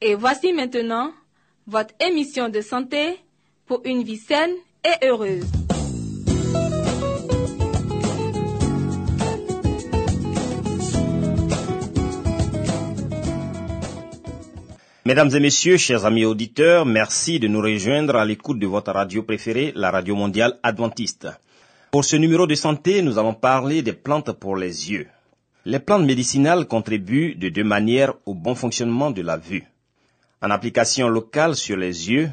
Et voici maintenant votre émission de santé pour une vie saine et heureuse. Mesdames et messieurs, chers amis auditeurs, merci de nous rejoindre à l'écoute de votre radio préférée, la radio mondiale adventiste. Pour ce numéro de santé, nous allons parler des plantes pour les yeux. Les plantes médicinales contribuent de deux manières au bon fonctionnement de la vue. En application locale sur les yeux,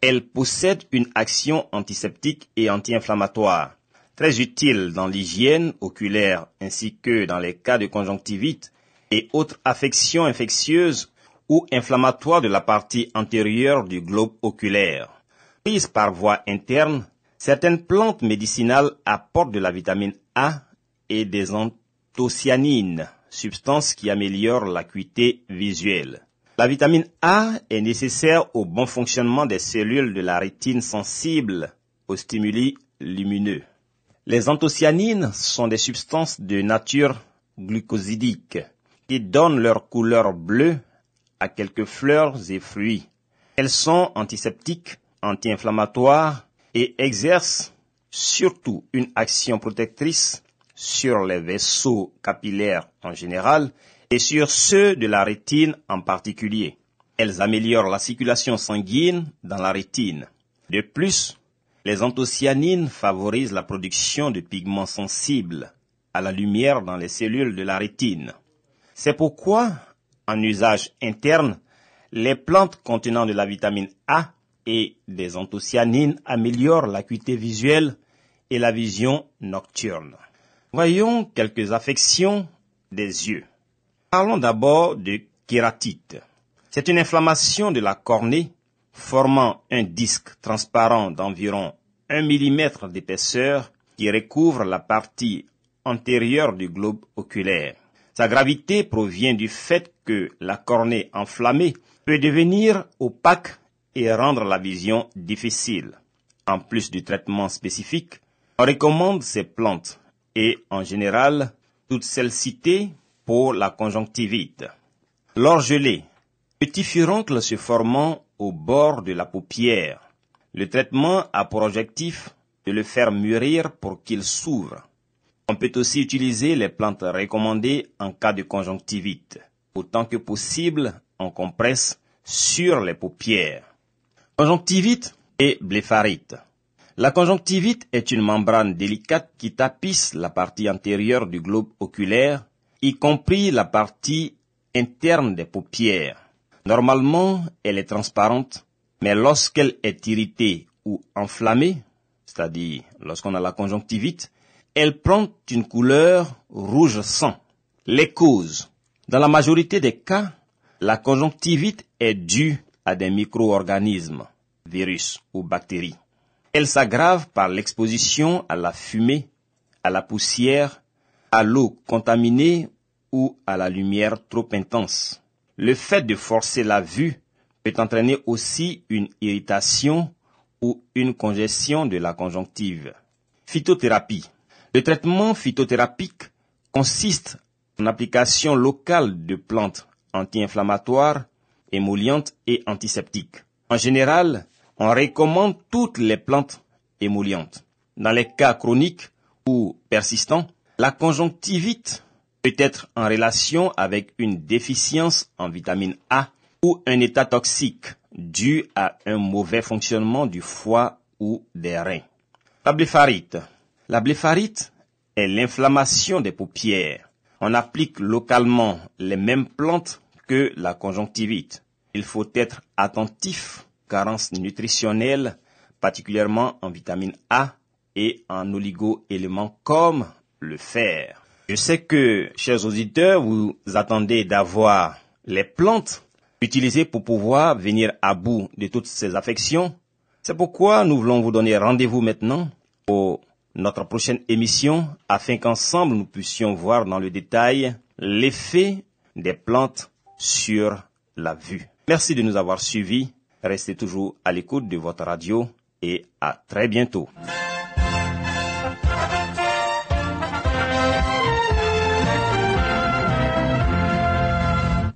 elles possèdent une action antiseptique et anti-inflammatoire, très utile dans l'hygiène oculaire ainsi que dans les cas de conjonctivite et autres affections infectieuses ou inflammatoires de la partie antérieure du globe oculaire. Prises par voie interne, certaines plantes médicinales apportent de la vitamine A et des anthocyanines, substances qui améliorent l'acuité visuelle. La vitamine A est nécessaire au bon fonctionnement des cellules de la rétine sensible aux stimuli lumineux. Les anthocyanines sont des substances de nature glucosidique qui donnent leur couleur bleue à quelques fleurs et fruits. Elles sont antiseptiques, anti-inflammatoires et exercent surtout une action protectrice sur les vaisseaux capillaires en général et sur ceux de la rétine en particulier. Elles améliorent la circulation sanguine dans la rétine. De plus, les anthocyanines favorisent la production de pigments sensibles à la lumière dans les cellules de la rétine. C'est pourquoi, en usage interne, les plantes contenant de la vitamine A et des anthocyanines améliorent l'acuité visuelle et la vision nocturne. Voyons quelques affections des yeux. Parlons d'abord de kératite. C'est une inflammation de la cornée formant un disque transparent d'environ 1 mm d'épaisseur qui recouvre la partie antérieure du globe oculaire. Sa gravité provient du fait que la cornée enflammée peut devenir opaque et rendre la vision difficile. En plus du traitement spécifique, on recommande ces plantes et en général toutes celles citées la conjonctivite. L'orgelé, petit furoncle se formant au bord de la paupière. Le traitement a pour objectif de le faire mûrir pour qu'il s'ouvre. On peut aussi utiliser les plantes recommandées en cas de conjonctivite, autant que possible en compresse sur les paupières. Conjonctivite et blépharite. La conjonctivite est une membrane délicate qui tapisse la partie antérieure du globe oculaire, y compris la partie interne des paupières. Normalement, elle est transparente, mais lorsqu'elle est irritée ou enflammée, c'est-à-dire lorsqu'on a la conjonctivite, elle prend une couleur rouge sang. Les causes. Dans la majorité des cas, la conjonctivite est due à des micro-organismes, virus ou bactéries. Elle s'aggrave par l'exposition à la fumée, à la poussière, à l'eau contaminée ou à la lumière trop intense. Le fait de forcer la vue peut entraîner aussi une irritation ou une congestion de la conjonctive. Phytothérapie. Le traitement phytothérapique consiste en application locale de plantes anti-inflammatoires, émollientes et antiseptiques. En général, on recommande toutes les plantes émollientes. Dans les cas chroniques ou persistants, la conjonctivite peut être en relation avec une déficience en vitamine A ou un état toxique dû à un mauvais fonctionnement du foie ou des reins. La blépharite. La blépharite est l'inflammation des paupières. On applique localement les mêmes plantes que la conjonctivite. Il faut être attentif, carence nutritionnelle, particulièrement en vitamine A et en oligo-éléments comme le fer. Je sais que, chers auditeurs, vous attendez d'avoir les plantes utilisées pour pouvoir venir à bout de toutes ces affections. C'est pourquoi nous voulons vous donner rendez-vous maintenant pour notre prochaine émission afin qu'ensemble nous puissions voir dans le détail l'effet des plantes sur la vue. Merci de nous avoir suivis. Restez toujours à l'écoute de votre radio et à très bientôt.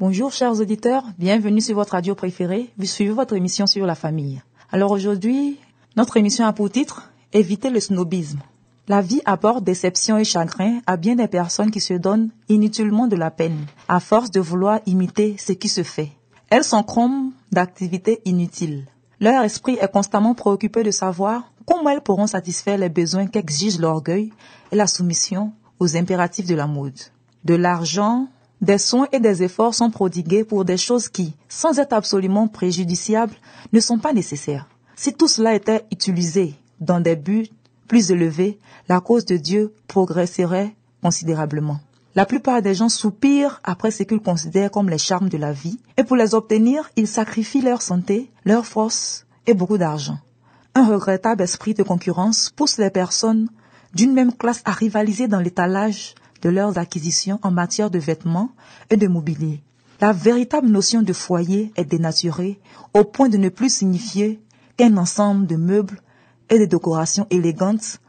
Bonjour chers auditeurs, bienvenue sur votre radio préférée. Vous suivez votre émission sur la famille. Alors aujourd'hui, notre émission a pour titre Éviter le snobisme. La vie apporte déception et chagrin à bien des personnes qui se donnent inutilement de la peine, à force de vouloir imiter ce qui se fait. Elles s'encroment d'activités inutiles. Leur esprit est constamment préoccupé de savoir comment elles pourront satisfaire les besoins qu'exige l'orgueil et la soumission aux impératifs de la mode. De l'argent, des soins et des efforts sont prodigués pour des choses qui, sans être absolument préjudiciables, ne sont pas nécessaires. Si tout cela était utilisé dans des buts plus élevés, la cause de Dieu progresserait considérablement. La plupart des gens soupirent après ce qu'ils considèrent comme les charmes de la vie, et pour les obtenir, ils sacrifient leur santé, leur force et beaucoup d'argent. Un regrettable esprit de concurrence pousse les personnes d'une même classe à rivaliser dans l'étalage de leurs acquisitions en matière de vêtements et de mobilier. La véritable notion de foyer est dénaturée au point de ne plus signifier qu'un ensemble de meubles et de décorations élégantes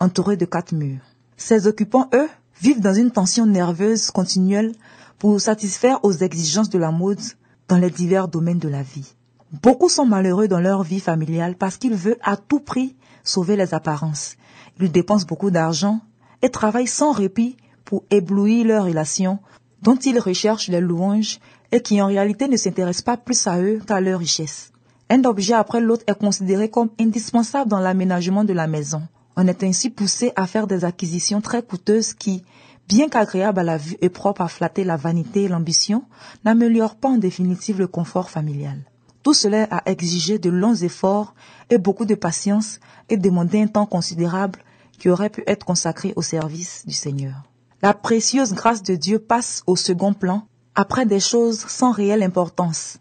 entourées de quatre murs. Ces occupants, eux, vivent dans une tension nerveuse continuelle pour satisfaire aux exigences de la mode dans les divers domaines de la vie. Beaucoup sont malheureux dans leur vie familiale parce qu'ils veulent à tout prix sauver les apparences. Ils dépensent beaucoup d'argent et travaillent sans répit pour éblouir leurs relations dont ils recherchent les louanges et qui en réalité ne s'intéressent pas plus à eux qu'à leur richesse. Un objet après l'autre est considéré comme indispensable dans l'aménagement de la maison. On est ainsi poussé à faire des acquisitions très coûteuses qui, bien qu'agréables à la vue et propres à flatter la vanité et l'ambition, n'améliorent pas en définitive le confort familial. Tout cela a exigé de longs efforts et beaucoup de patience et demandé un temps considérable qui aurait pu être consacré au service du Seigneur. La précieuse grâce de Dieu passe au second plan après des choses sans réelle importance.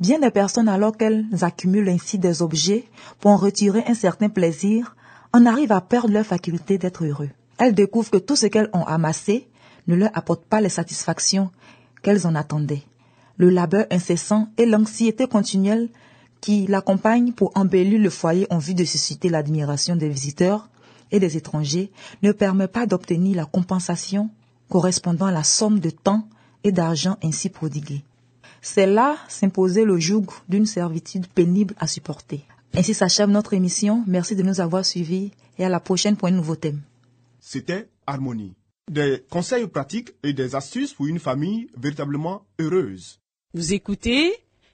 Bien des personnes, alors qu'elles accumulent ainsi des objets pour en retirer un certain plaisir, en arrivent à perdre leur faculté d'être heureux. Elles découvrent que tout ce qu'elles ont amassé ne leur apporte pas les satisfactions qu'elles en attendaient. Le labeur incessant et l'anxiété continuelle qui l'accompagnent pour embellir le foyer en vue de susciter l'admiration des visiteurs et des étrangers ne permet pas d'obtenir la compensation correspondant à la somme de temps et d'argent ainsi prodiguée. C'est là s'imposer le joug d'une servitude pénible à supporter. Ainsi s'achève notre émission. Merci de nous avoir suivis et à la prochaine pour un nouveau thème. C'était Harmonie. Des conseils pratiques et des astuces pour une famille véritablement heureuse. Vous écoutez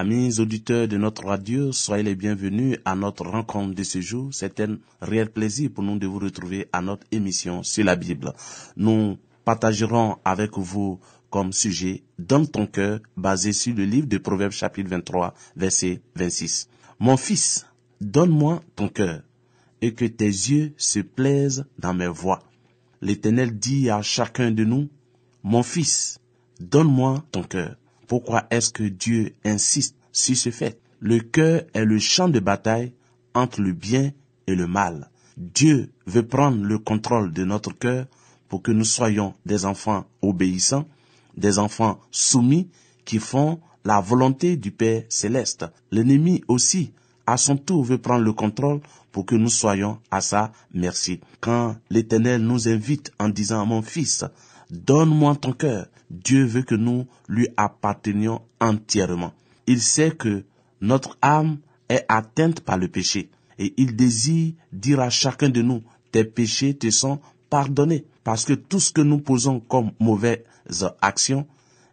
Amis auditeurs de notre radio, soyez les bienvenus à notre rencontre de ce jour. C'est un réel plaisir pour nous de vous retrouver à notre émission sur la Bible. Nous partagerons avec vous comme sujet Donne ton cœur, basé sur le livre de Proverbes chapitre 23, verset 26. Mon fils, donne-moi ton cœur, et que tes yeux se plaisent dans mes voies. L'Éternel dit à chacun de nous, Mon fils, donne-moi ton cœur. Pourquoi est-ce que Dieu insiste sur ce fait? Le cœur est le champ de bataille entre le bien et le mal. Dieu veut prendre le contrôle de notre cœur pour que nous soyons des enfants obéissants, des enfants soumis qui font la volonté du Père céleste. L'ennemi aussi, à son tour, veut prendre le contrôle pour que nous soyons à sa merci. Quand l'Éternel nous invite en disant, mon fils, donne-moi ton cœur, Dieu veut que nous lui appartenions entièrement. Il sait que notre âme est atteinte par le péché et il désire dire à chacun de nous, tes péchés te sont pardonnés. Parce que tout ce que nous posons comme mauvaises actions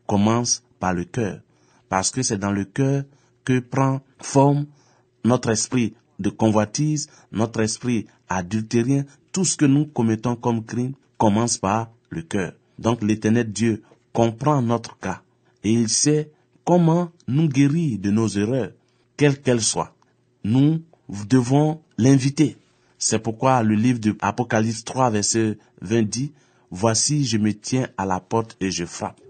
commence par le cœur. Parce que c'est dans le cœur que prend forme notre esprit de convoitise, notre esprit adultérien, tout ce que nous commettons comme crime commence par le cœur. Donc l'éternel Dieu comprend notre cas et il sait comment nous guérir de nos erreurs, quelles qu'elles soient. Nous devons l'inviter. C'est pourquoi le livre de Apocalypse 3, verset 20 dit, Voici, je me tiens à la porte et je frappe.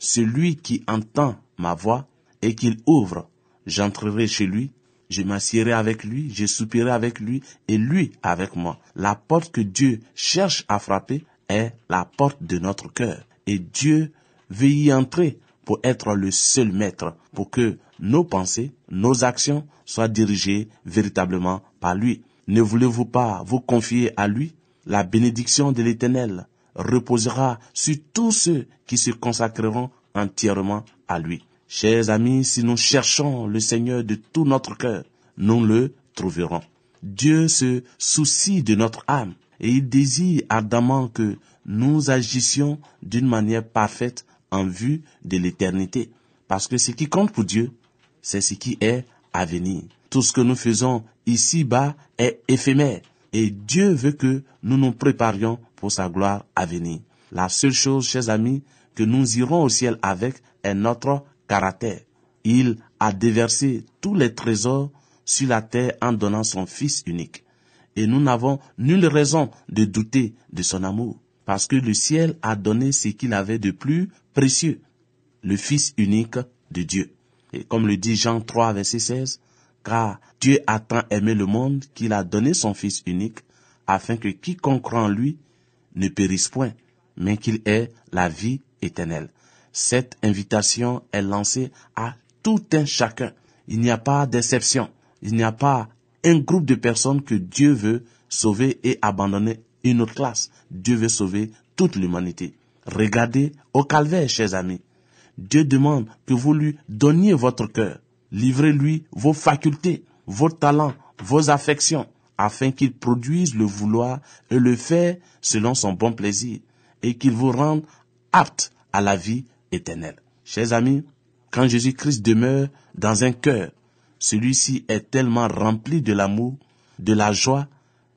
Celui qui entend ma voix et qu'il ouvre, j'entrerai chez lui, je m'assierai avec lui, je soupirai avec lui et lui avec moi. La porte que Dieu cherche à frapper est la porte de notre cœur. Et Dieu y entrer pour être le seul maître, pour que nos pensées, nos actions soient dirigées véritablement par lui. Ne voulez-vous pas vous confier à lui? La bénédiction de l'Éternel reposera sur tous ceux qui se consacreront entièrement à lui. Chers amis, si nous cherchons le Seigneur de tout notre cœur, nous le trouverons. Dieu se soucie de notre âme et il désire ardemment que nous agissions d'une manière parfaite en vue de l'éternité. Parce que ce qui compte pour Dieu, c'est ce qui est à venir. Tout ce que nous faisons ici-bas est éphémère. Et Dieu veut que nous nous préparions pour sa gloire à venir. La seule chose, chers amis, que nous irons au ciel avec est notre caractère. Il a déversé tous les trésors sur la terre en donnant son Fils unique. Et nous n'avons nulle raison de douter de son amour, parce que le ciel a donné ce qu'il avait de plus précieux, le Fils unique de Dieu. Et comme le dit Jean 3, verset 16, car Dieu a tant aimé le monde qu'il a donné son Fils unique, afin que quiconque croit en lui ne périsse point, mais qu'il ait la vie éternelle. Cette invitation est lancée à tout un chacun. Il n'y a pas d'exception. Il n'y a pas un groupe de personnes que Dieu veut sauver et abandonner une autre classe. Dieu veut sauver toute l'humanité. Regardez au calvaire, chers amis. Dieu demande que vous lui donniez votre cœur. Livrez-lui vos facultés, vos talents, vos affections, afin qu'il produise le vouloir et le faire selon son bon plaisir, et qu'il vous rende apte à la vie éternelle. Chers amis, quand Jésus-Christ demeure dans un cœur, celui-ci est tellement rempli de l'amour, de la joie,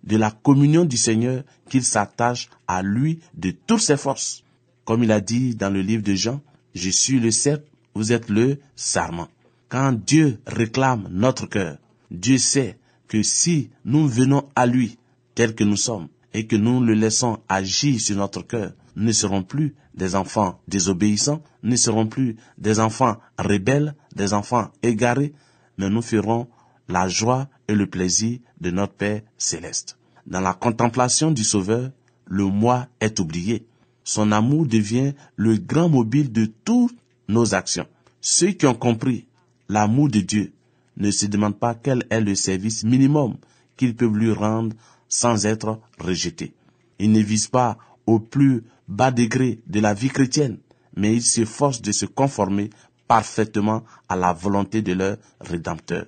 de la communion du Seigneur qu'il s'attache à lui de toutes ses forces. Comme il a dit dans le livre de Jean, je suis le cercle, vous êtes le sarment. Quand Dieu réclame notre cœur, Dieu sait que si nous venons à lui tel que nous sommes et que nous le laissons agir sur notre cœur, nous ne serons plus des enfants désobéissants, nous ne serons plus des enfants rebelles, des enfants égarés, mais nous ferons la joie et le plaisir de notre Père céleste. Dans la contemplation du Sauveur, le moi est oublié. Son amour devient le grand mobile de toutes nos actions. Ceux qui ont compris l'amour de Dieu ne se demandent pas quel est le service minimum qu'ils peuvent lui rendre sans être rejetés. Ils ne visent pas au plus bas degré de la vie chrétienne, mais ils s'efforcent de se conformer parfaitement à la volonté de leur Rédempteur.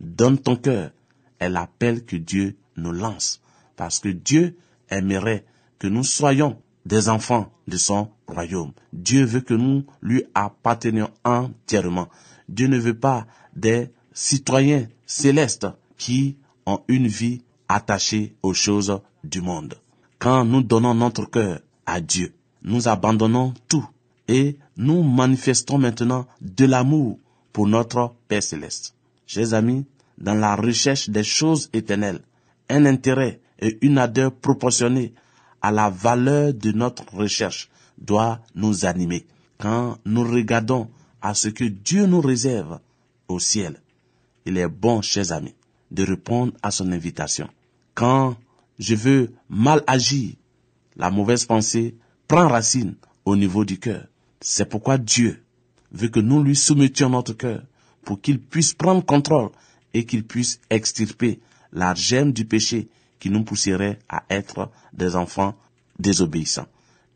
Donne ton cœur est l'appel que Dieu nous lance, parce que Dieu aimerait que nous soyons des enfants de son royaume. Dieu veut que nous lui appartenions entièrement. Dieu ne veut pas des citoyens célestes qui ont une vie attachée aux choses du monde. Quand nous donnons notre cœur à Dieu, nous abandonnons tout et nous manifestons maintenant de l'amour pour notre Père céleste. Chers amis, dans la recherche des choses éternelles, un intérêt et une ardeur proportionnée à la valeur de notre recherche doit nous animer. Quand nous regardons à ce que Dieu nous réserve au ciel, il est bon, chers amis, de répondre à son invitation. Quand je veux mal agir, la mauvaise pensée prend racine au niveau du cœur. C'est pourquoi Dieu veut que nous lui soumettions notre cœur pour qu'il puisse prendre contrôle et qu'il puisse extirper la gemme du péché qui nous pousserait à être des enfants désobéissants.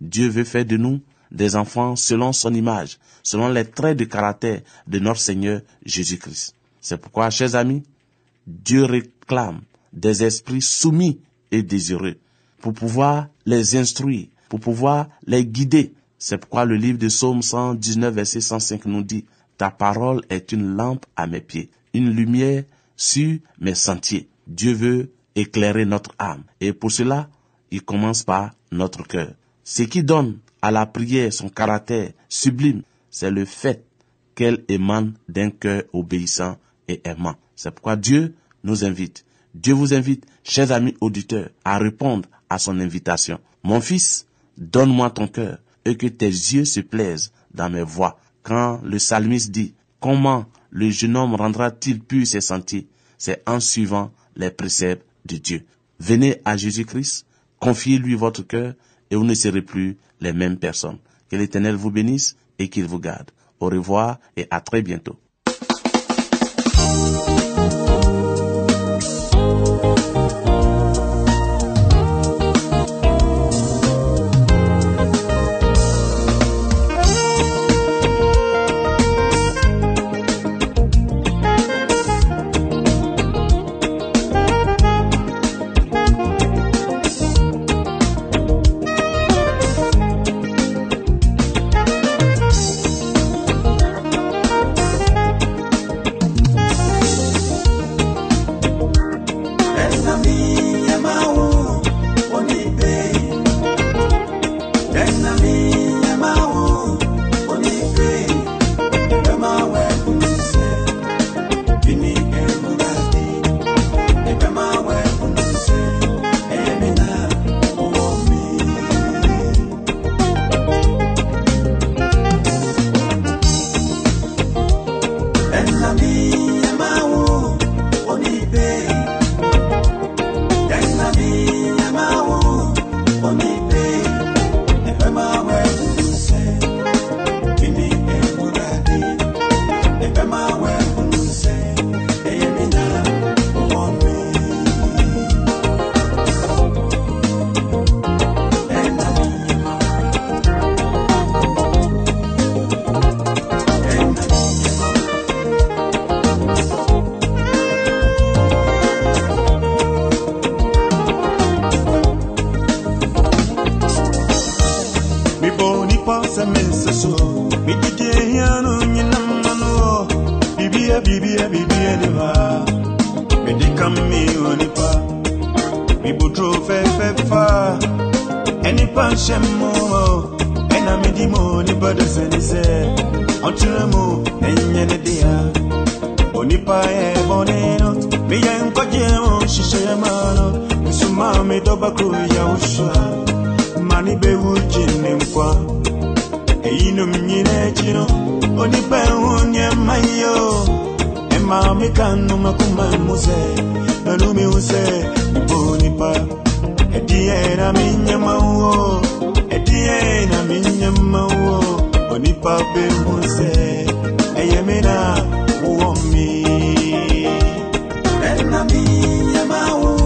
Dieu veut faire de nous des enfants selon son image, selon les traits de caractère de notre Seigneur Jésus-Christ. C'est pourquoi, chers amis, Dieu réclame des esprits soumis et désireux pour pouvoir les instruire, pour pouvoir les guider. C'est pourquoi le livre de Psaume 119, verset 105 nous dit, Ta parole est une lampe à mes pieds, une lumière sur mes sentiers. Dieu veut éclairer notre âme. Et pour cela, il commence par notre cœur. Ce qui donne à la prière son caractère sublime, c'est le fait qu'elle émane d'un cœur obéissant et aimant. C'est pourquoi Dieu nous invite. Dieu vous invite, chers amis auditeurs, à répondre à son invitation. Mon fils, donne-moi ton cœur et que tes yeux se plaisent dans mes voies. Quand le psalmiste dit, comment le jeune homme rendra-t-il pur ses sentiers? C'est en suivant les préceptes Dieu. Venez à Jésus-Christ, confiez-lui votre cœur et vous ne serez plus les mêmes personnes. Que l'Éternel vous bénisse et qu'il vous garde. Au revoir et à très bientôt. ediva medikami onipa mibutro fɛfɛfa enipa nhyɛ mu ɛna medi mu onipa do sɛne sɛ ɔtwerɛ mu ɛnyɛ ne dea onipa yɛ bɔne no meyɛ nkɔgye wo hyehyɛɛ ma no nsoma medɔba kuro yɛ wo soa ma ne bɛwu gye ne nkwa ɛyinom nyina akyi no onipa ɛho nyɛ ma yɛ o mamekano makuma mose nalomi use muponipa etie na minyamauo etie na minyamauo onipa be muse. Eyemina muwomi enaminyamauo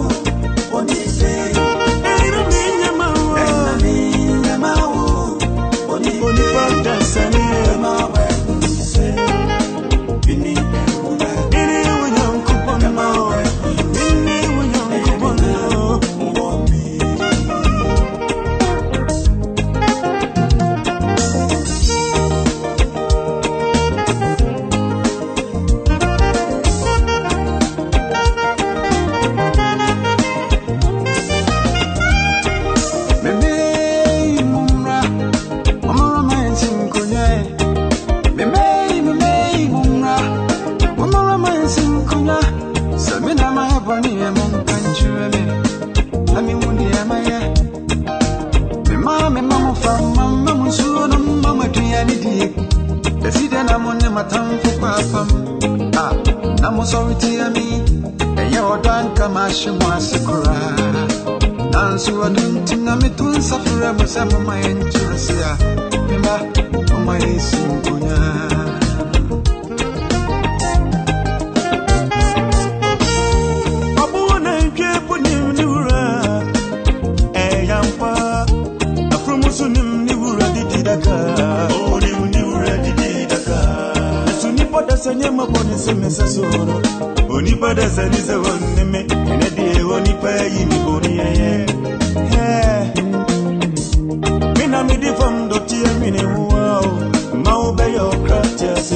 nanso ɔno nti na meto nsafrɛ mu sɛ moma yɛ nkyerɛse a mema moma yɛsi nkonyaa Onipa da sɛ nyɛ mabɔ ne sɛ me sɛ soro. Onipa da sɛ ne sɛ wɔnneme onípẹ́ yìí mi kò ní ẹyẹ. mina mi di fam dọ̀tí ẹ̀mí ni wọ́n o máa ń bẹ́yọ̀ kra tí a sì.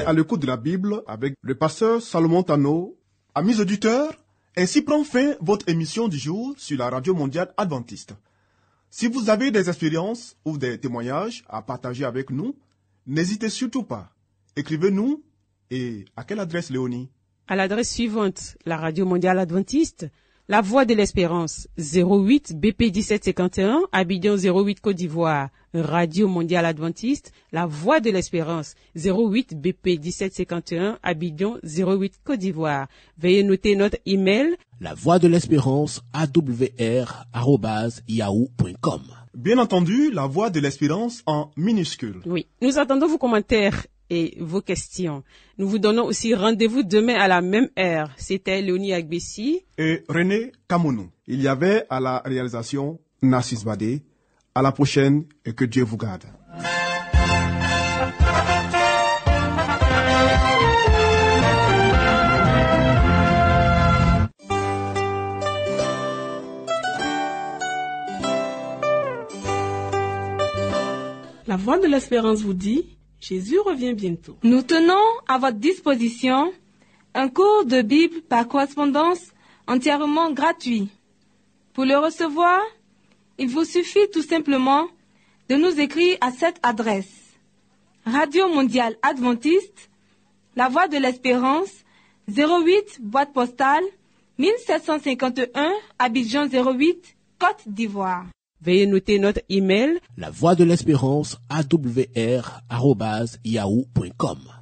à l'écoute de la Bible avec le pasteur Salomon Tano. Amis auditeurs, ainsi prend fin votre émission du jour sur la radio mondiale adventiste. Si vous avez des expériences ou des témoignages à partager avec nous, n'hésitez surtout pas. Écrivez-nous et à quelle adresse Léonie? À l'adresse suivante, la Radio Mondiale Adventiste, La Voix de l'Espérance, 08 BP 1751, Abidjan 08 Côte d'Ivoire. Radio Mondiale Adventiste, La Voix de l'Espérance, 08 BP 1751, Abidjan 08 Côte d'Ivoire. Veuillez noter notre email La voix de l'espérance awr arobase yahoo.com. Bien entendu, la voix de l'espérance en minuscule. Oui, nous attendons vos commentaires et vos questions. Nous vous donnons aussi rendez-vous demain à la même heure. C'était Léonie Agbessi. Et René Kamounou. Il y avait à la réalisation Narcisse Badé. À la prochaine et que Dieu vous garde. La voix de l'espérance vous dit, Jésus revient bientôt. Nous tenons à votre disposition un cours de Bible par correspondance entièrement gratuit. Pour le recevoir, Il vous suffit tout simplement de nous écrire à cette adresse. Radio Mondiale Adventiste, La Voix de l'Espérance, 08 boîte postale 1751 Abidjan 08 Côte d'Ivoire. Veuillez noter notre email La voix de l'espérance awr@yahoo.com.